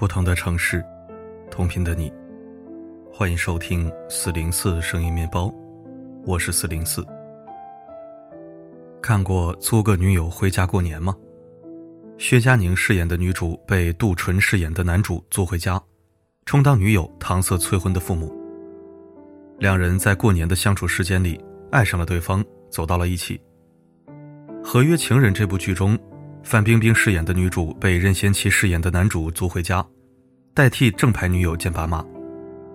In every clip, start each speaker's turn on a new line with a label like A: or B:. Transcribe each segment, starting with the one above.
A: 不同的城市，同频的你，欢迎收听四零四声音面包，我是四零四。看过《租个女友回家过年》吗？薛佳凝饰演的女主被杜淳饰演的男主租回家，充当女友搪塞催婚的父母。两人在过年的相处时间里爱上了对方，走到了一起。《合约情人》这部剧中。范冰冰饰演的女主被任贤齐饰演的男主租回家，代替正牌女友见爸妈。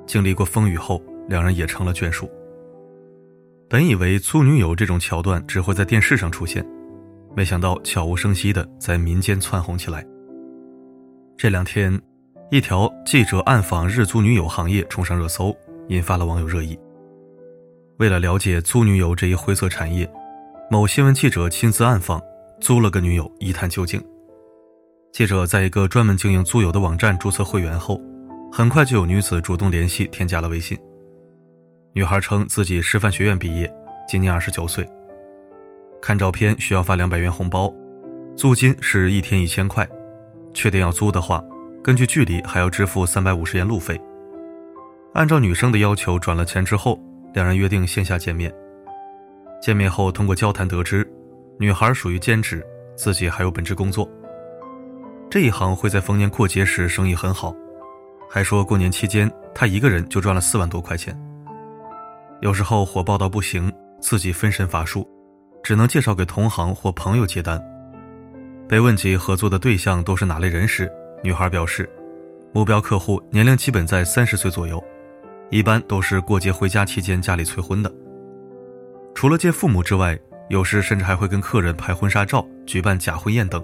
A: 经历过风雨后，两人也成了眷属。本以为租女友这种桥段只会在电视上出现，没想到悄无声息的在民间窜红起来。这两天，一条记者暗访日租女友行业冲上热搜，引发了网友热议。为了了解租女友这一灰色产业，某新闻记者亲自暗访。租了个女友，一探究竟。记者在一个专门经营租友的网站注册会员后，很快就有女子主动联系，添加了微信。女孩称自己师范学院毕业，今年二十九岁。看照片需要发两百元红包，租金是一天一千块。确定要租的话，根据距离还要支付三百五十元路费。按照女生的要求转了钱之后，两人约定线下见面。见面后，通过交谈得知。女孩属于兼职，自己还有本职工作。这一行会在逢年过节时生意很好，还说过年期间她一个人就赚了四万多块钱。有时候火爆到不行，自己分身乏术，只能介绍给同行或朋友接单。被问及合作的对象都是哪类人时，女孩表示，目标客户年龄基本在三十岁左右，一般都是过节回家期间家里催婚的。除了见父母之外，有时甚至还会跟客人拍婚纱照、举办假婚宴等。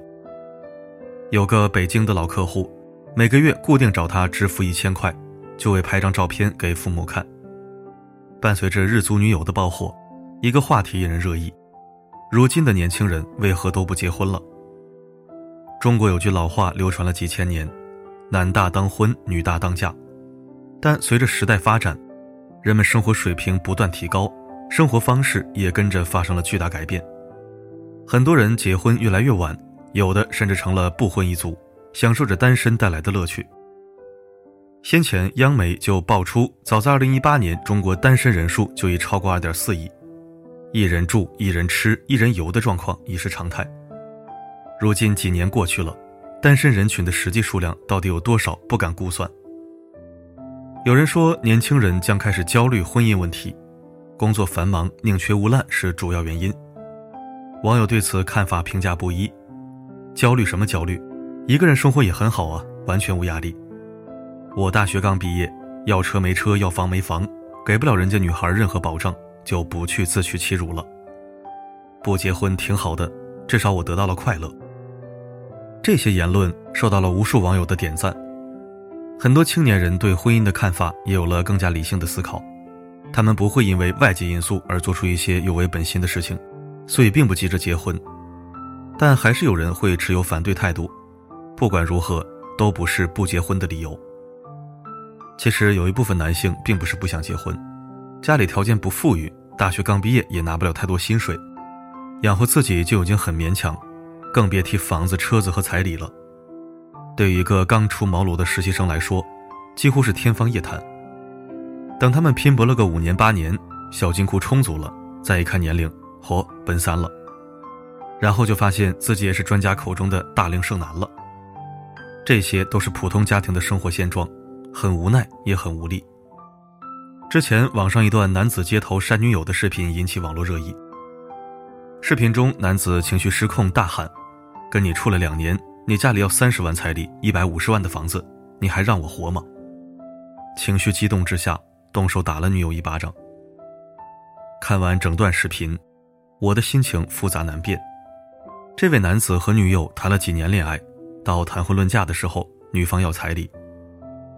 A: 有个北京的老客户，每个月固定找他支付一千块，就为拍张照片给父母看。伴随着日租女友的爆火，一个话题引人热议：如今的年轻人为何都不结婚了？中国有句老话流传了几千年：“男大当婚，女大当嫁。”但随着时代发展，人们生活水平不断提高。生活方式也跟着发生了巨大改变，很多人结婚越来越晚，有的甚至成了不婚一族，享受着单身带来的乐趣。先前央媒就爆出，早在2018年，中国单身人数就已超过2.4亿，一人住、一人吃、一人游的状况已是常态。如今几年过去了，单身人群的实际数量到底有多少，不敢估算。有人说，年轻人将开始焦虑婚姻问题。工作繁忙，宁缺毋滥是主要原因。网友对此看法评价不一。焦虑什么焦虑？一个人生活也很好啊，完全无压力。我大学刚毕业，要车没车，要房没房，给不了人家女孩任何保障，就不去自取其辱了。不结婚挺好的，至少我得到了快乐。这些言论受到了无数网友的点赞。很多青年人对婚姻的看法也有了更加理性的思考。他们不会因为外界因素而做出一些有违本心的事情，所以并不急着结婚。但还是有人会持有反对态度。不管如何，都不是不结婚的理由。其实有一部分男性并不是不想结婚，家里条件不富裕，大学刚毕业也拿不了太多薪水，养活自己就已经很勉强，更别提房子、车子和彩礼了。对于一个刚出茅庐的实习生来说，几乎是天方夜谭。等他们拼搏了个五年八年，小金库充足了，再一看年龄，嚯，奔三了。然后就发现自己也是专家口中的大龄剩男了。这些都是普通家庭的生活现状，很无奈也很无力。之前网上一段男子街头扇女友的视频引起网络热议。视频中男子情绪失控，大喊：“跟你处了两年，你家里要三十万彩礼，一百五十万的房子，你还让我活吗？”情绪激动之下。动手打了女友一巴掌。看完整段视频，我的心情复杂难辨。这位男子和女友谈了几年恋爱，到谈婚论嫁的时候，女方要彩礼，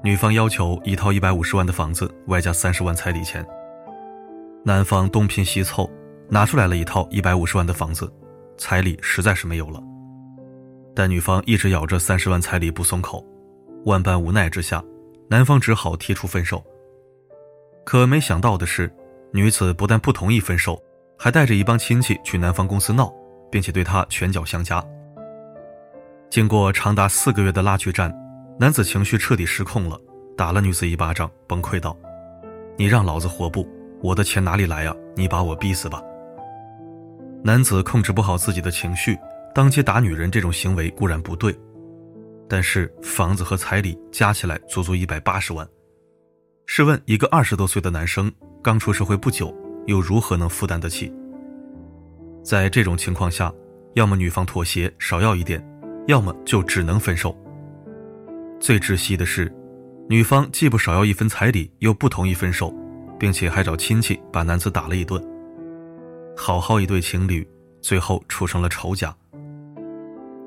A: 女方要求一套一百五十万的房子，外加三十万彩礼钱。男方东拼西凑，拿出来了一套一百五十万的房子，彩礼实在是没有了。但女方一直咬着三十万彩礼不松口，万般无奈之下，男方只好提出分手。可没想到的是，女子不但不同意分手，还带着一帮亲戚去男方公司闹，并且对他拳脚相加。经过长达四个月的拉锯战，男子情绪彻底失控了，打了女子一巴掌，崩溃道：“你让老子活不？我的钱哪里来呀？你把我逼死吧！”男子控制不好自己的情绪，当街打女人这种行为固然不对，但是房子和彩礼加起来足足一百八十万。试问，一个二十多岁的男生刚出社会不久，又如何能负担得起？在这种情况下，要么女方妥协少要一点，要么就只能分手。最窒息的是，女方既不少要一分彩礼，又不同意分手，并且还找亲戚把男子打了一顿。好好一对情侣，最后处成了仇家。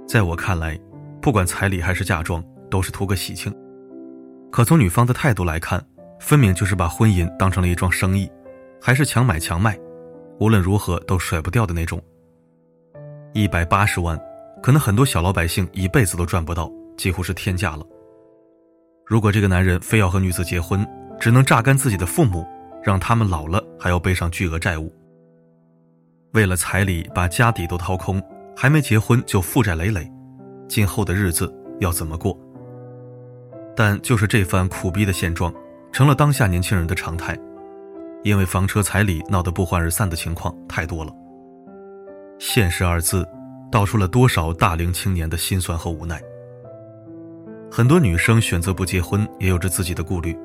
A: 在我看来，不管彩礼还是嫁妆，都是图个喜庆。可从女方的态度来看，分明就是把婚姻当成了一桩生意，还是强买强卖，无论如何都甩不掉的那种。一百八十万，可能很多小老百姓一辈子都赚不到，几乎是天价了。如果这个男人非要和女子结婚，只能榨干自己的父母，让他们老了还要背上巨额债务。为了彩礼把家底都掏空，还没结婚就负债累累，今后的日子要怎么过？但就是这番苦逼的现状，成了当下年轻人的常态，因为房车彩礼闹得不欢而散的情况太多了。现实二字，道出了多少大龄青年的心酸和无奈。很多女生选择不结婚，也有着自己的顾虑，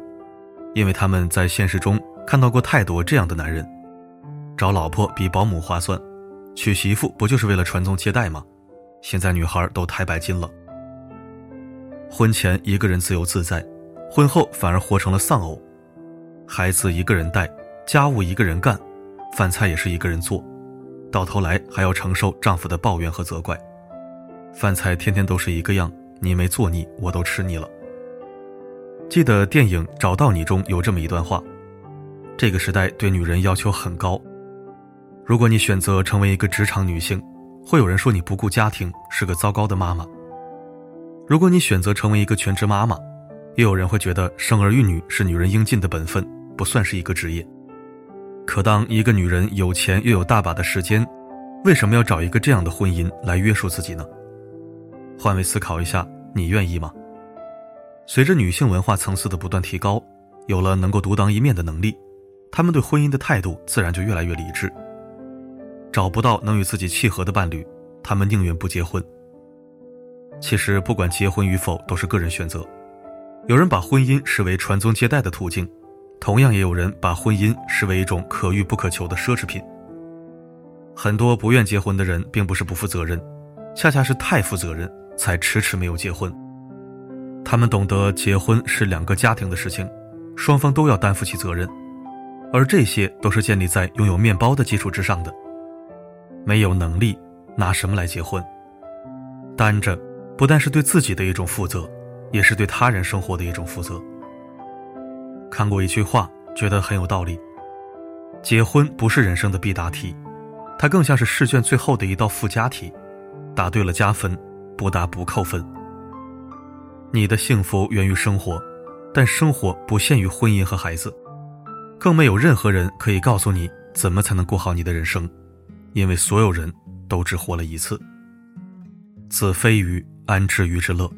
A: 因为他们在现实中看到过太多这样的男人。找老婆比保姆划算，娶媳妇不就是为了传宗接代吗？现在女孩都太拜金了。婚前一个人自由自在，婚后反而活成了丧偶，孩子一个人带，家务一个人干，饭菜也是一个人做，到头来还要承受丈夫的抱怨和责怪。饭菜天天都是一个样，你没做腻，我都吃腻了。记得电影《找到你》中有这么一段话：这个时代对女人要求很高。如果你选择成为一个职场女性，会有人说你不顾家庭，是个糟糕的妈妈；如果你选择成为一个全职妈妈，又有人会觉得生儿育女是女人应尽的本分，不算是一个职业。可当一个女人有钱又有大把的时间，为什么要找一个这样的婚姻来约束自己呢？换位思考一下，你愿意吗？随着女性文化层次的不断提高，有了能够独当一面的能力，她们对婚姻的态度自然就越来越理智。找不到能与自己契合的伴侣，他们宁愿不结婚。其实，不管结婚与否，都是个人选择。有人把婚姻视为传宗接代的途径，同样也有人把婚姻视为一种可遇不可求的奢侈品。很多不愿结婚的人，并不是不负责任，恰恰是太负责任，才迟迟没有结婚。他们懂得结婚是两个家庭的事情，双方都要担负起责任，而这些都是建立在拥有面包的基础之上的。没有能力，拿什么来结婚？单着，不但是对自己的一种负责，也是对他人生活的一种负责。看过一句话，觉得很有道理：结婚不是人生的必答题，它更像是试卷最后的一道附加题，答对了加分，不答不扣分。你的幸福源于生活，但生活不限于婚姻和孩子，更没有任何人可以告诉你怎么才能过好你的人生。因为所有人都只活了一次。子非鱼，安知鱼之乐？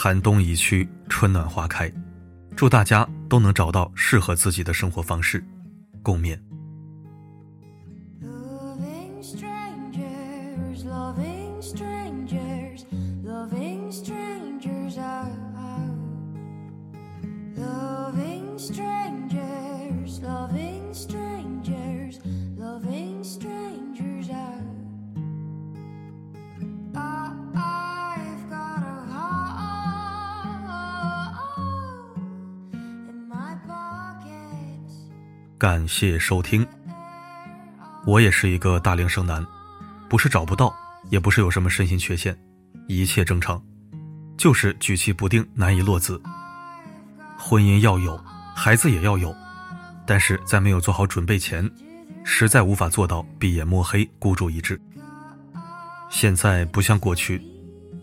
A: 寒冬已去，春暖花开。祝大家都能找到适合自己的生活方式，共勉。感谢收听。我也是一个大龄剩男，不是找不到，也不是有什么身心缺陷，一切正常，就是举棋不定，难以落子。婚姻要有，孩子也要有，但是在没有做好准备前，实在无法做到闭眼摸黑，孤注一掷。现在不像过去，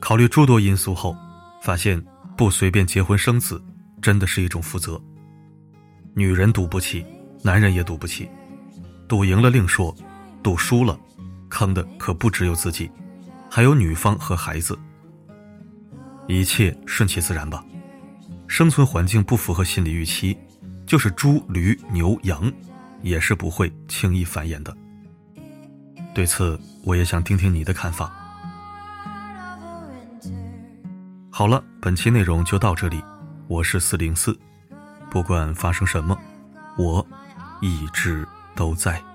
A: 考虑诸多因素后，发现不随便结婚生子，真的是一种负责。女人赌不起。男人也赌不起，赌赢了另说，赌输了，坑的可不只有自己，还有女方和孩子。一切顺其自然吧。生存环境不符合心理预期，就是猪、驴、牛、羊，也是不会轻易繁衍的。对此，我也想听听你的看法。好了，本期内容就到这里，我是四零四，不管发生什么，我一直都在。